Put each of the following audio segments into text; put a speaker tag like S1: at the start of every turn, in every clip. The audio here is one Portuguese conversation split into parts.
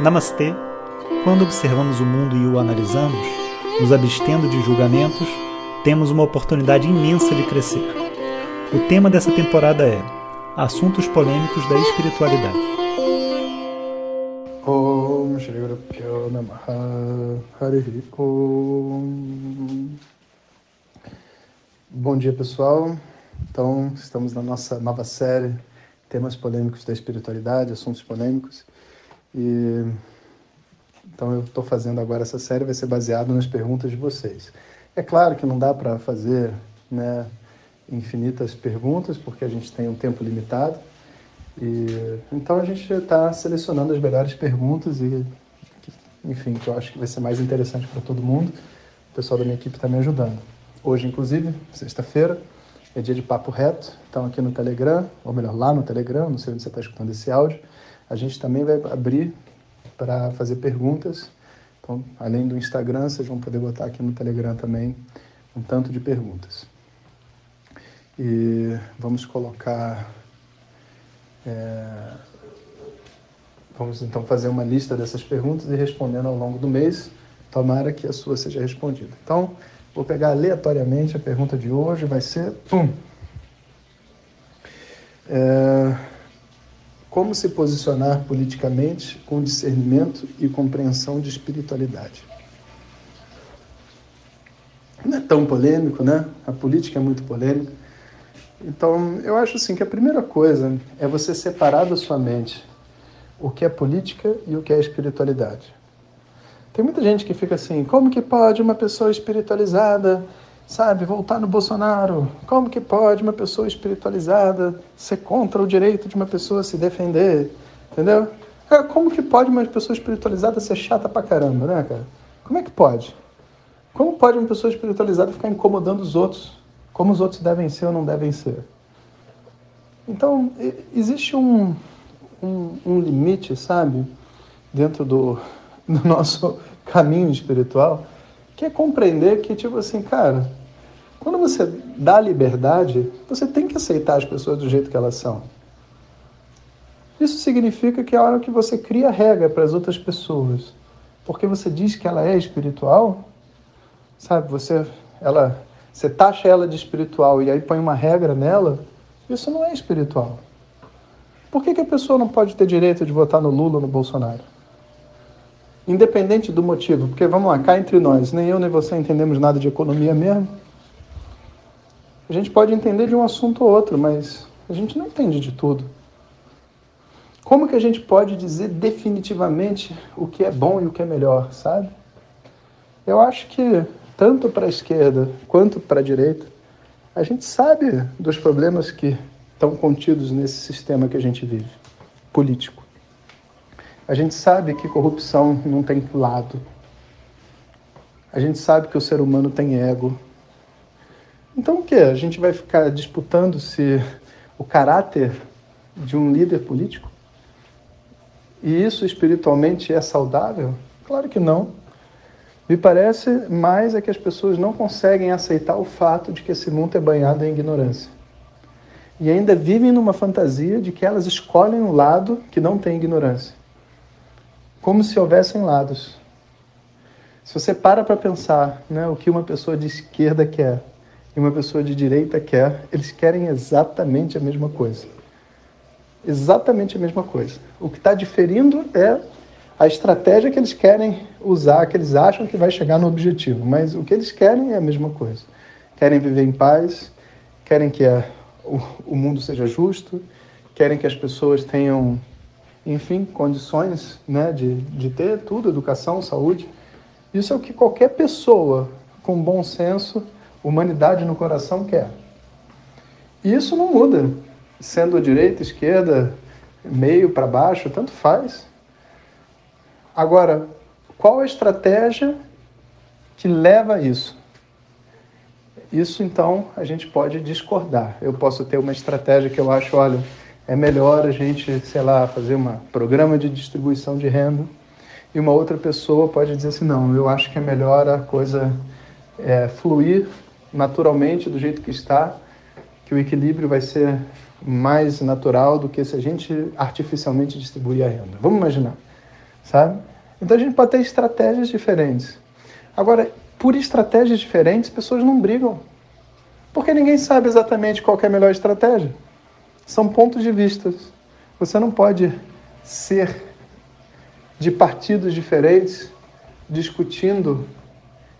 S1: Namastê! Quando observamos o mundo e o analisamos, nos abstendo de julgamentos, temos uma oportunidade imensa de crescer. O tema dessa temporada é Assuntos Polêmicos da Espiritualidade.
S2: Bom dia pessoal, então estamos na nossa nova série Temas Polêmicos da Espiritualidade, Assuntos Polêmicos e então eu estou fazendo agora essa série, vai ser baseado nas perguntas de vocês. É claro que não dá para fazer né, infinitas perguntas, porque a gente tem um tempo limitado. E, então a gente está selecionando as melhores perguntas e, enfim, que eu acho que vai ser mais interessante para todo mundo. O pessoal da minha equipe está me ajudando. Hoje, inclusive, sexta-feira, é dia de papo reto. Então aqui no Telegram, ou melhor, lá no Telegram, não sei onde você está escutando esse áudio, a gente também vai abrir para fazer perguntas. Então, além do Instagram, vocês vão poder botar aqui no Telegram também um tanto de perguntas. E vamos colocar. É, vamos então fazer uma lista dessas perguntas e respondendo ao longo do mês. Tomara que a sua seja respondida. Então, vou pegar aleatoriamente a pergunta de hoje, vai ser. Pum! É, como se posicionar politicamente com discernimento e compreensão de espiritualidade. Não é tão polêmico, né? A política é muito polêmica. Então, eu acho assim que a primeira coisa é você separar da sua mente o que é política e o que é espiritualidade. Tem muita gente que fica assim: como que pode uma pessoa espiritualizada sabe, voltar no Bolsonaro. Como que pode uma pessoa espiritualizada ser contra o direito de uma pessoa se defender? Entendeu? É, como que pode uma pessoa espiritualizada ser chata pra caramba, né, cara? Como é que pode? Como pode uma pessoa espiritualizada ficar incomodando os outros? Como os outros devem ser ou não devem ser? Então, existe um, um, um limite, sabe, dentro do, do nosso caminho espiritual, que é compreender que, tipo assim, cara, quando você dá liberdade, você tem que aceitar as pessoas do jeito que elas são. Isso significa que a hora que você cria regra para as outras pessoas, porque você diz que ela é espiritual, sabe, você ela você taxa ela de espiritual e aí põe uma regra nela, isso não é espiritual. Por que, que a pessoa não pode ter direito de votar no Lula ou no Bolsonaro? Independente do motivo, porque vamos lá, cá entre nós, nem eu nem você entendemos nada de economia mesmo. A gente pode entender de um assunto ou outro, mas a gente não entende de tudo. Como que a gente pode dizer definitivamente o que é bom e o que é melhor, sabe? Eu acho que tanto para a esquerda quanto para a direita, a gente sabe dos problemas que estão contidos nesse sistema que a gente vive, político. A gente sabe que corrupção não tem lado. A gente sabe que o ser humano tem ego, então o que? A gente vai ficar disputando se o caráter de um líder político? E isso espiritualmente é saudável? Claro que não. Me parece mais é que as pessoas não conseguem aceitar o fato de que esse mundo é banhado em ignorância. E ainda vivem numa fantasia de que elas escolhem um lado que não tem ignorância. Como se houvessem lados. Se você para para pensar né, o que uma pessoa de esquerda quer, e uma pessoa de direita quer, eles querem exatamente a mesma coisa. Exatamente a mesma coisa. O que está diferindo é a estratégia que eles querem usar, que eles acham que vai chegar no objetivo, mas o que eles querem é a mesma coisa. Querem viver em paz, querem que a, o, o mundo seja justo, querem que as pessoas tenham, enfim, condições né, de, de ter tudo, educação, saúde. Isso é o que qualquer pessoa com bom senso humanidade no coração quer. E isso não muda, sendo direita, esquerda, meio para baixo, tanto faz. Agora, qual a estratégia que leva a isso? Isso então a gente pode discordar. Eu posso ter uma estratégia que eu acho, olha, é melhor a gente, sei lá, fazer um programa de distribuição de renda. E uma outra pessoa pode dizer assim, não, eu acho que é melhor a coisa é, fluir naturalmente do jeito que está, que o equilíbrio vai ser mais natural do que se a gente artificialmente distribuir a renda. Vamos imaginar. sabe? Então a gente pode ter estratégias diferentes. Agora, por estratégias diferentes, pessoas não brigam. Porque ninguém sabe exatamente qual é a melhor estratégia. São pontos de vista. Você não pode ser de partidos diferentes discutindo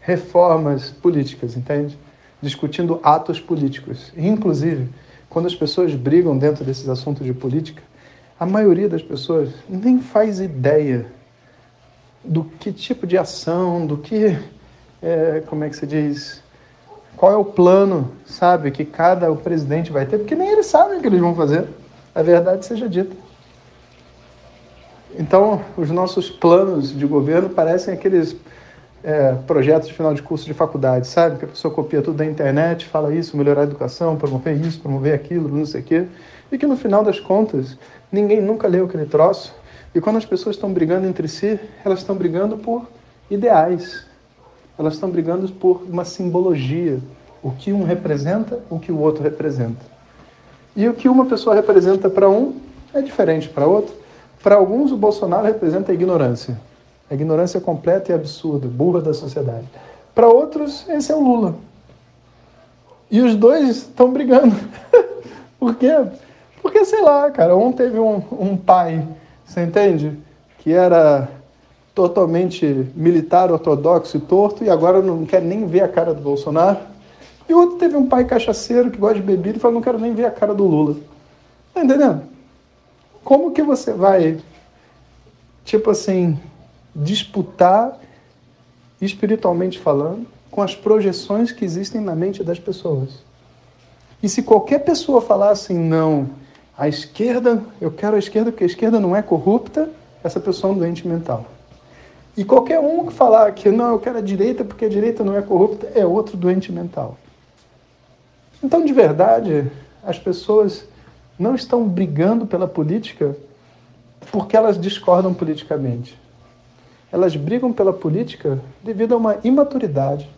S2: reformas políticas, entende? Discutindo atos políticos. Inclusive, quando as pessoas brigam dentro desses assuntos de política, a maioria das pessoas nem faz ideia do que tipo de ação, do que, é, como é que se diz, qual é o plano, sabe, que cada o presidente vai ter, porque nem eles sabem o que eles vão fazer. A verdade seja dita. Então, os nossos planos de governo parecem aqueles é, projetos de final de curso de faculdade, sabe? Que a pessoa copia tudo da internet, fala isso, melhorar a educação, promover isso, promover aquilo, não sei o quê. E que no final das contas, ninguém nunca leu aquele troço. E quando as pessoas estão brigando entre si, elas estão brigando por ideais. Elas estão brigando por uma simbologia. O que um representa, o que o outro representa. E o que uma pessoa representa para um é diferente para outro. Para alguns, o Bolsonaro representa a ignorância. A ignorância completa e absurda, burra da sociedade. Para outros, esse é o Lula. E os dois estão brigando. Por quê? Porque, sei lá, cara, um teve um, um pai, você entende? Que era totalmente militar, ortodoxo e torto, e agora não quer nem ver a cara do Bolsonaro. E o outro teve um pai cachaceiro que gosta de bebida e falou, não quero nem ver a cara do Lula. Tá entendendo? Como que você vai, tipo assim, disputar, espiritualmente falando, com as projeções que existem na mente das pessoas? E se qualquer pessoa falar assim, não, a esquerda, eu quero a esquerda porque a esquerda não é corrupta, essa pessoa é um doente mental. E qualquer um que falar que não, eu quero a direita porque a direita não é corrupta, é outro doente mental. Então, de verdade, as pessoas não estão brigando pela política porque elas discordam politicamente. Elas brigam pela política devido a uma imaturidade.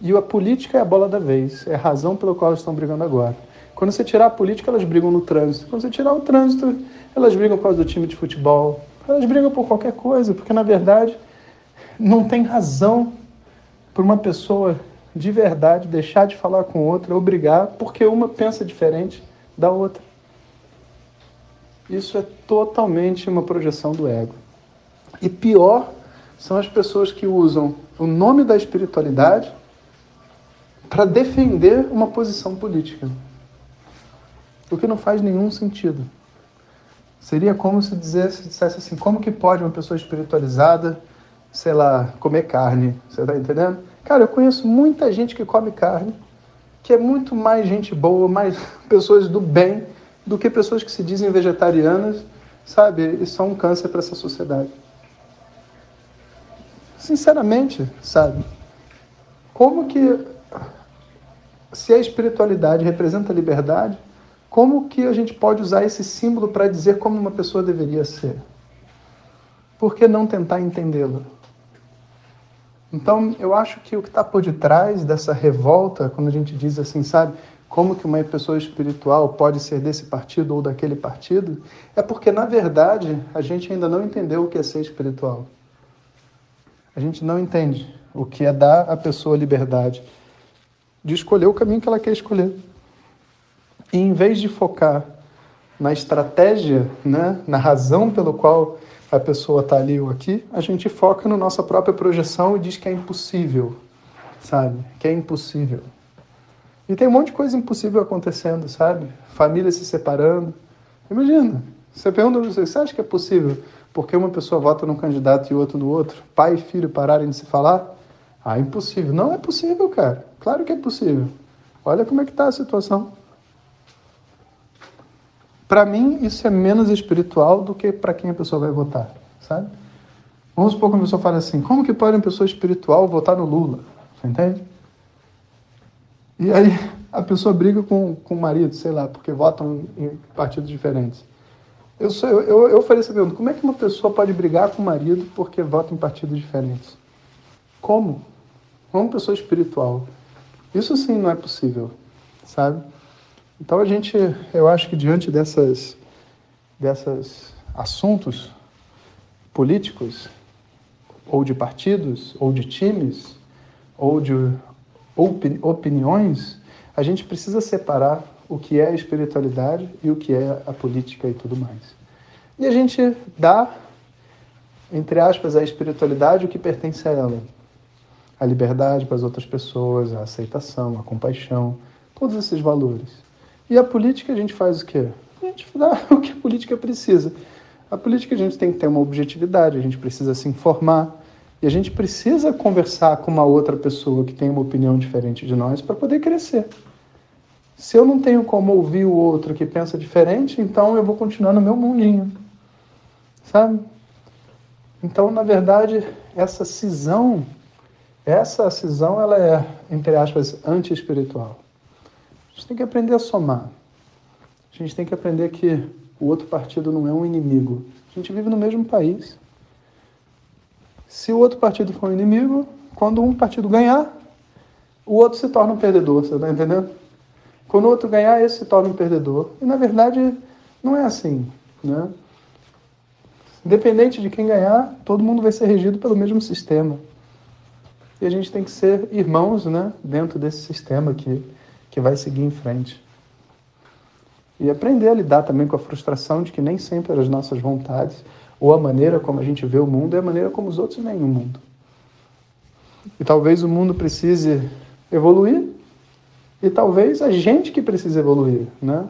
S2: E a política é a bola da vez, é a razão pela qual elas estão brigando agora. Quando você tirar a política, elas brigam no trânsito. Quando você tirar o trânsito, elas brigam por causa do time de futebol. Elas brigam por qualquer coisa, porque na verdade não tem razão para uma pessoa de verdade deixar de falar com outra ou brigar porque uma pensa diferente da outra. Isso é totalmente uma projeção do ego. E pior são as pessoas que usam o nome da espiritualidade para defender uma posição política. O que não faz nenhum sentido. Seria como se dissesse, dissesse assim: como que pode uma pessoa espiritualizada, sei lá, comer carne? Você está entendendo? Cara, eu conheço muita gente que come carne, que é muito mais gente boa, mais pessoas do bem do que pessoas que se dizem vegetarianas, sabe? E são um câncer para essa sociedade. Sinceramente, sabe? Como que, se a espiritualidade representa a liberdade, como que a gente pode usar esse símbolo para dizer como uma pessoa deveria ser? Por que não tentar entendê-la? Então, eu acho que o que está por detrás dessa revolta, quando a gente diz assim, sabe, como que uma pessoa espiritual pode ser desse partido ou daquele partido, é porque, na verdade, a gente ainda não entendeu o que é ser espiritual. A gente não entende o que é dar à pessoa liberdade de escolher o caminho que ela quer escolher. E em vez de focar na estratégia, né, na razão pelo qual a pessoa está ali ou aqui, a gente foca na nossa própria projeção e diz que é impossível, sabe? Que é impossível. E tem um monte de coisa impossível acontecendo, sabe? Família se separando. Imagina, você pergunta você, você acha que é possível porque uma pessoa vota num candidato e outro no outro, pai e filho pararem de se falar? Ah, impossível. Não é possível, cara. Claro que é possível. Olha como é que está a situação. Para mim, isso é menos espiritual do que para quem a pessoa vai votar, sabe? Vamos supor que uma pessoa fala assim, como que pode uma pessoa espiritual votar no Lula? Você entende? E aí a pessoa briga com, com o marido, sei lá, porque votam em partidos diferentes. Eu, sou, eu, eu, falei essa pergunta, como é que uma pessoa pode brigar com o marido porque vota em partidos diferentes? Como? Uma pessoa espiritual. Isso sim não é possível, sabe? Então a gente, eu acho que diante dessas, dessas assuntos, políticos, ou de partidos, ou de times, ou de opiniões, a gente precisa separar o que é a espiritualidade e o que é a política e tudo mais. E a gente dá, entre aspas, à espiritualidade o que pertence a ela. A liberdade para as outras pessoas, a aceitação, a compaixão, todos esses valores. E a política a gente faz o quê? A gente dá o que a política precisa. A política a gente tem que ter uma objetividade, a gente precisa se informar, e a gente precisa conversar com uma outra pessoa que tem uma opinião diferente de nós para poder crescer. Se eu não tenho como ouvir o outro que pensa diferente, então eu vou continuar no meu mundinho. Sabe? Então, na verdade, essa cisão, essa cisão, ela é, entre aspas, anti-espiritual. A gente tem que aprender a somar. A gente tem que aprender que o outro partido não é um inimigo. A gente vive no mesmo país. Se o outro partido for um inimigo, quando um partido ganhar, o outro se torna um perdedor, você está entendendo? Quando o outro ganhar, esse se torna um perdedor. E na verdade, não é assim, né? Independente de quem ganhar, todo mundo vai ser regido pelo mesmo sistema. E a gente tem que ser irmãos, né, dentro desse sistema que, que vai seguir em frente. E aprender a lidar também com a frustração de que nem sempre as nossas vontades ou a maneira como a gente vê o mundo é a maneira como os outros veem o mundo. E talvez o mundo precise evoluir, e talvez a gente que precise evoluir, né?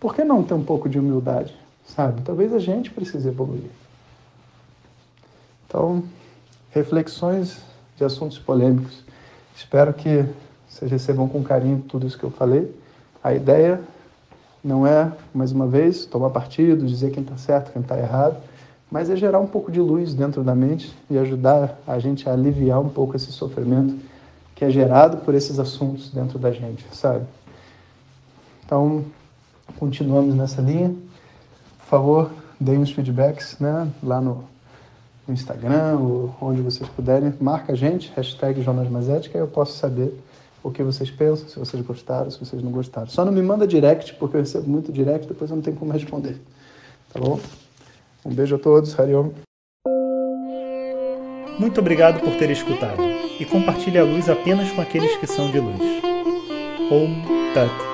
S2: Por que não ter um pouco de humildade, sabe? Talvez a gente precise evoluir. Então, reflexões de assuntos polêmicos. Espero que vocês recebam com carinho tudo isso que eu falei. A ideia não é, mais uma vez, tomar partido, dizer quem está certo, quem está errado mas é gerar um pouco de luz dentro da mente e ajudar a gente a aliviar um pouco esse sofrimento que é gerado por esses assuntos dentro da gente, sabe? Então, continuamos nessa linha. Por favor, deem os feedbacks né, lá no, no Instagram ou onde vocês puderem. Marca a gente, hashtag Jonas Mazete, que aí eu posso saber o que vocês pensam, se vocês gostaram, se vocês não gostaram. Só não me manda direct, porque eu recebo muito direct, depois eu não tenho como responder. Tá bom? Um beijo a todos, Hariom.
S1: Muito obrigado por ter escutado e compartilhe a luz apenas com aqueles que são de luz. Om Tat.